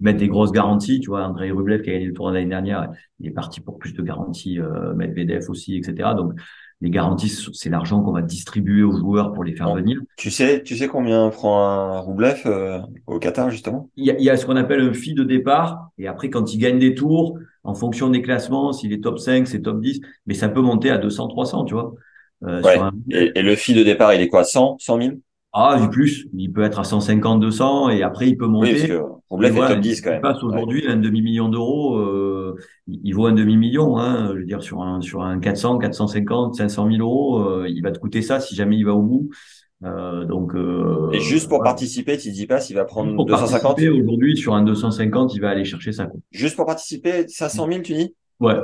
mettre des grosses garanties. Tu vois, André Rublev qui a gagné le tournoi l'année dernière, il est parti pour plus de garanties. Euh, Medvedev aussi, etc. Donc les garanties, c'est l'argent qu'on va distribuer aux joueurs pour les faire venir. Tu sais, tu sais combien prend un Roublev euh, au Qatar justement? Il y, a, il y, a, ce qu'on appelle un fee de départ, et après quand il gagne des tours, en fonction des classements, s'il est top 5, c'est top 10, mais ça peut monter à 200, 300, tu vois. Euh, ouais. et, et, le fee de départ, il est quoi? 100, 100 000 ah, du plus. Il peut être à 150, 200 et après il peut monter. Oui, parce que Roublev est top 10 quand même. Il passe aujourd'hui un demi-million d'euros. Euh, il vaut un demi-million. Hein, je veux dire, sur un, sur un 400, 450, 500 000 euros, euh, il va te coûter ça si jamais il va au bout. Euh, donc, euh, et juste pour participer, tu dis pas s'il va prendre 250 Aujourd'hui, sur un 250, il va aller chercher ça. Juste pour participer, 500 000, tu dis? Ouais.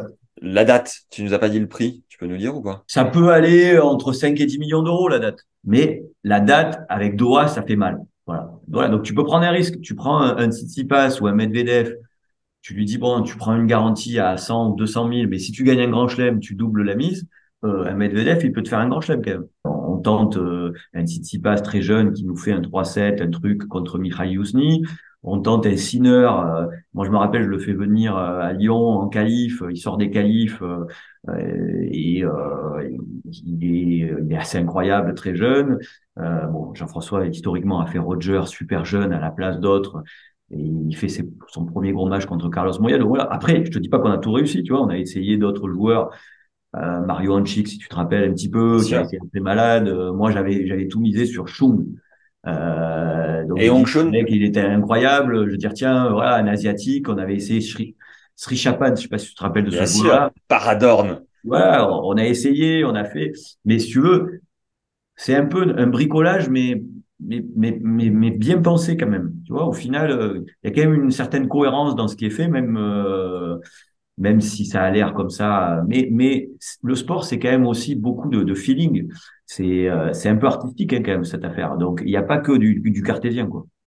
La date, tu nous as pas dit le prix, tu peux nous dire ou pas? Ça peut aller entre 5 et 10 millions d'euros la date. Mais la date avec Doha, ça fait mal. Voilà. Voilà. Donc tu peux prendre un risque. Tu prends un, un Tsitsipas ou un Medvedev. Tu lui dis bon, tu prends une garantie à 100 ou 200 000, mais si tu gagnes un grand chelem, tu doubles la mise. Euh, un Medvedev, il peut te faire un grand chelem quand même. On, tente euh, un Tsitsipas très jeune qui nous fait un 3-7, un truc contre Mikhail Yusni on tente un Sinner. Euh, moi, je me rappelle, je le fais venir euh, à Lyon en qualif. Il sort des qualifs euh, et il est, il, est, assez incroyable, très jeune. bon, Jean-François historiquement a fait Roger super jeune à la place d'autres. Et il fait ses, son premier gros match contre Carlos Moya. Donc voilà. Après, je te dis pas qu'on a tout réussi, tu vois. On a essayé d'autres joueurs. Mario Hanchik, si tu te rappelles un petit peu, qui a été un peu malade. moi, j'avais j'avais tout misé sur Chung. Euh, donc et Hong il était incroyable. Je veux dire, tiens, voilà, un asiatique, on avait essayé Sri, Sri Chapan, je sais pas si tu te rappelles de Bien ce là Paradorn. Voilà, on a essayé, on a fait. Mais si tu veux, c'est un peu un bricolage, mais mais, mais, mais, mais, bien pensé quand même. Tu vois, au final, euh, il y a quand même une certaine cohérence dans ce qui est fait, même euh, même si ça a l'air comme ça. Mais, mais le sport, c'est quand même aussi beaucoup de, de feeling. C'est euh, un peu artistique hein, quand même cette affaire. Donc il n'y a pas que du, du cartésien quoi.